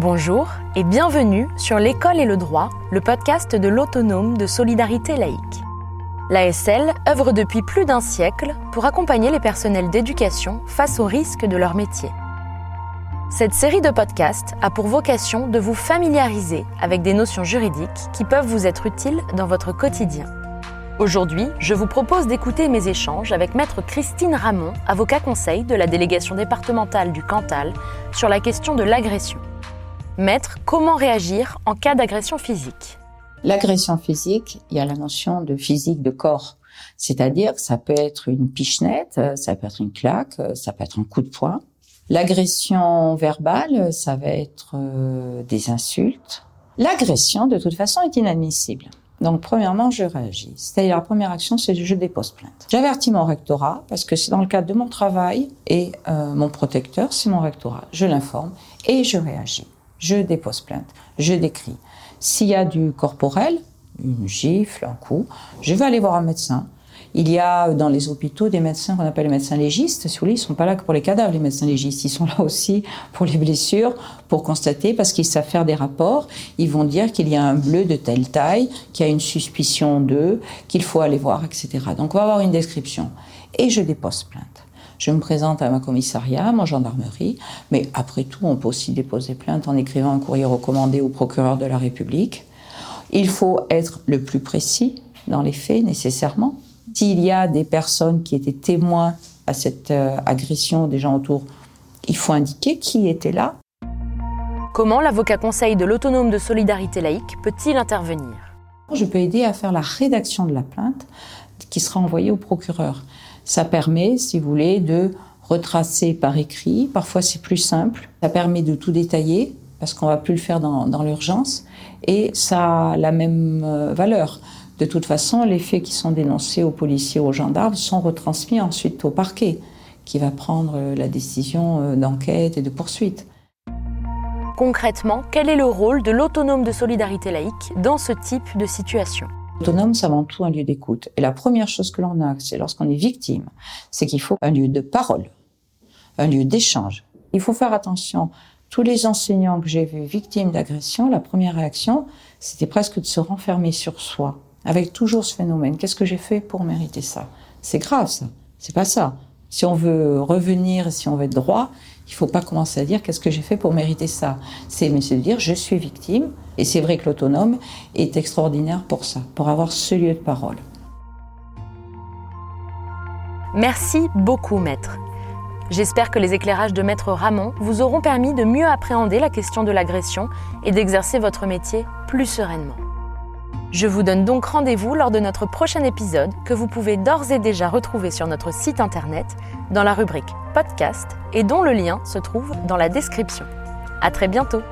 Bonjour et bienvenue sur L'école et le droit, le podcast de l'autonome de solidarité laïque. L'ASL œuvre depuis plus d'un siècle pour accompagner les personnels d'éducation face aux risques de leur métier. Cette série de podcasts a pour vocation de vous familiariser avec des notions juridiques qui peuvent vous être utiles dans votre quotidien. Aujourd'hui, je vous propose d'écouter mes échanges avec Maître Christine Ramon, avocat conseil de la délégation départementale du Cantal, sur la question de l'agression. Comment réagir en cas d'agression physique? L'agression physique, il y a la notion de physique de corps. C'est-à-dire ça peut être une pichenette, ça peut être une claque, ça peut être un coup de poing. L'agression verbale, ça va être euh, des insultes. L'agression, de toute façon, est inadmissible. Donc, premièrement, je réagis. C'est-à-dire, la première action, c'est je dépose plainte. J'avertis mon rectorat, parce que c'est dans le cadre de mon travail, et euh, mon protecteur, c'est mon rectorat. Je l'informe et je réagis je dépose plainte, je décris. S'il y a du corporel, une gifle, un coup, je vais aller voir un médecin. Il y a dans les hôpitaux des médecins qu'on appelle les médecins légistes. Si vous voulez, ils sont pas là que pour les cadavres, les médecins légistes. Ils sont là aussi pour les blessures, pour constater, parce qu'ils savent faire des rapports. Ils vont dire qu'il y a un bleu de telle taille, qu'il y a une suspicion d'eux, qu'il faut aller voir, etc. Donc on va avoir une description. Et je dépose plainte. Je me présente à ma commissariat, ma gendarmerie, mais après tout, on peut aussi déposer plainte en écrivant un courrier recommandé au procureur de la République. Il faut être le plus précis dans les faits, nécessairement. S'il y a des personnes qui étaient témoins à cette euh, agression des gens autour, il faut indiquer qui était là. Comment l'avocat conseil de l'autonome de solidarité laïque peut-il intervenir? Je peux aider à faire la rédaction de la plainte qui sera envoyée au procureur. Ça permet, si vous voulez, de retracer par écrit. Parfois, c'est plus simple. Ça permet de tout détailler parce qu'on va plus le faire dans, dans l'urgence. Et ça a la même euh, valeur. De toute façon, les faits qui sont dénoncés aux policiers, aux gendarmes, sont retransmis ensuite au parquet, qui va prendre euh, la décision euh, d'enquête et de poursuite. Concrètement, quel est le rôle de l'autonome de solidarité laïque dans ce type de situation? Autonome, c'est avant tout un lieu d'écoute. Et la première chose que l'on a, c'est lorsqu'on est victime, c'est qu'il faut un lieu de parole, un lieu d'échange. Il faut faire attention. Tous les enseignants que j'ai vus victimes d'agression, la première réaction, c'était presque de se renfermer sur soi, avec toujours ce phénomène. Qu'est-ce que j'ai fait pour mériter ça? C'est grave, ça. C'est pas ça. Si on veut revenir, si on veut être droit, il faut pas commencer à dire qu'est-ce que j'ai fait pour mériter ça? C'est mais dire je suis victime et c'est vrai que l'autonome est extraordinaire pour ça, pour avoir ce lieu de parole. Merci beaucoup maître. J'espère que les éclairages de maître Ramon vous auront permis de mieux appréhender la question de l'agression et d'exercer votre métier plus sereinement. Je vous donne donc rendez-vous lors de notre prochain épisode que vous pouvez d'ores et déjà retrouver sur notre site internet dans la rubrique podcast et dont le lien se trouve dans la description. À très bientôt!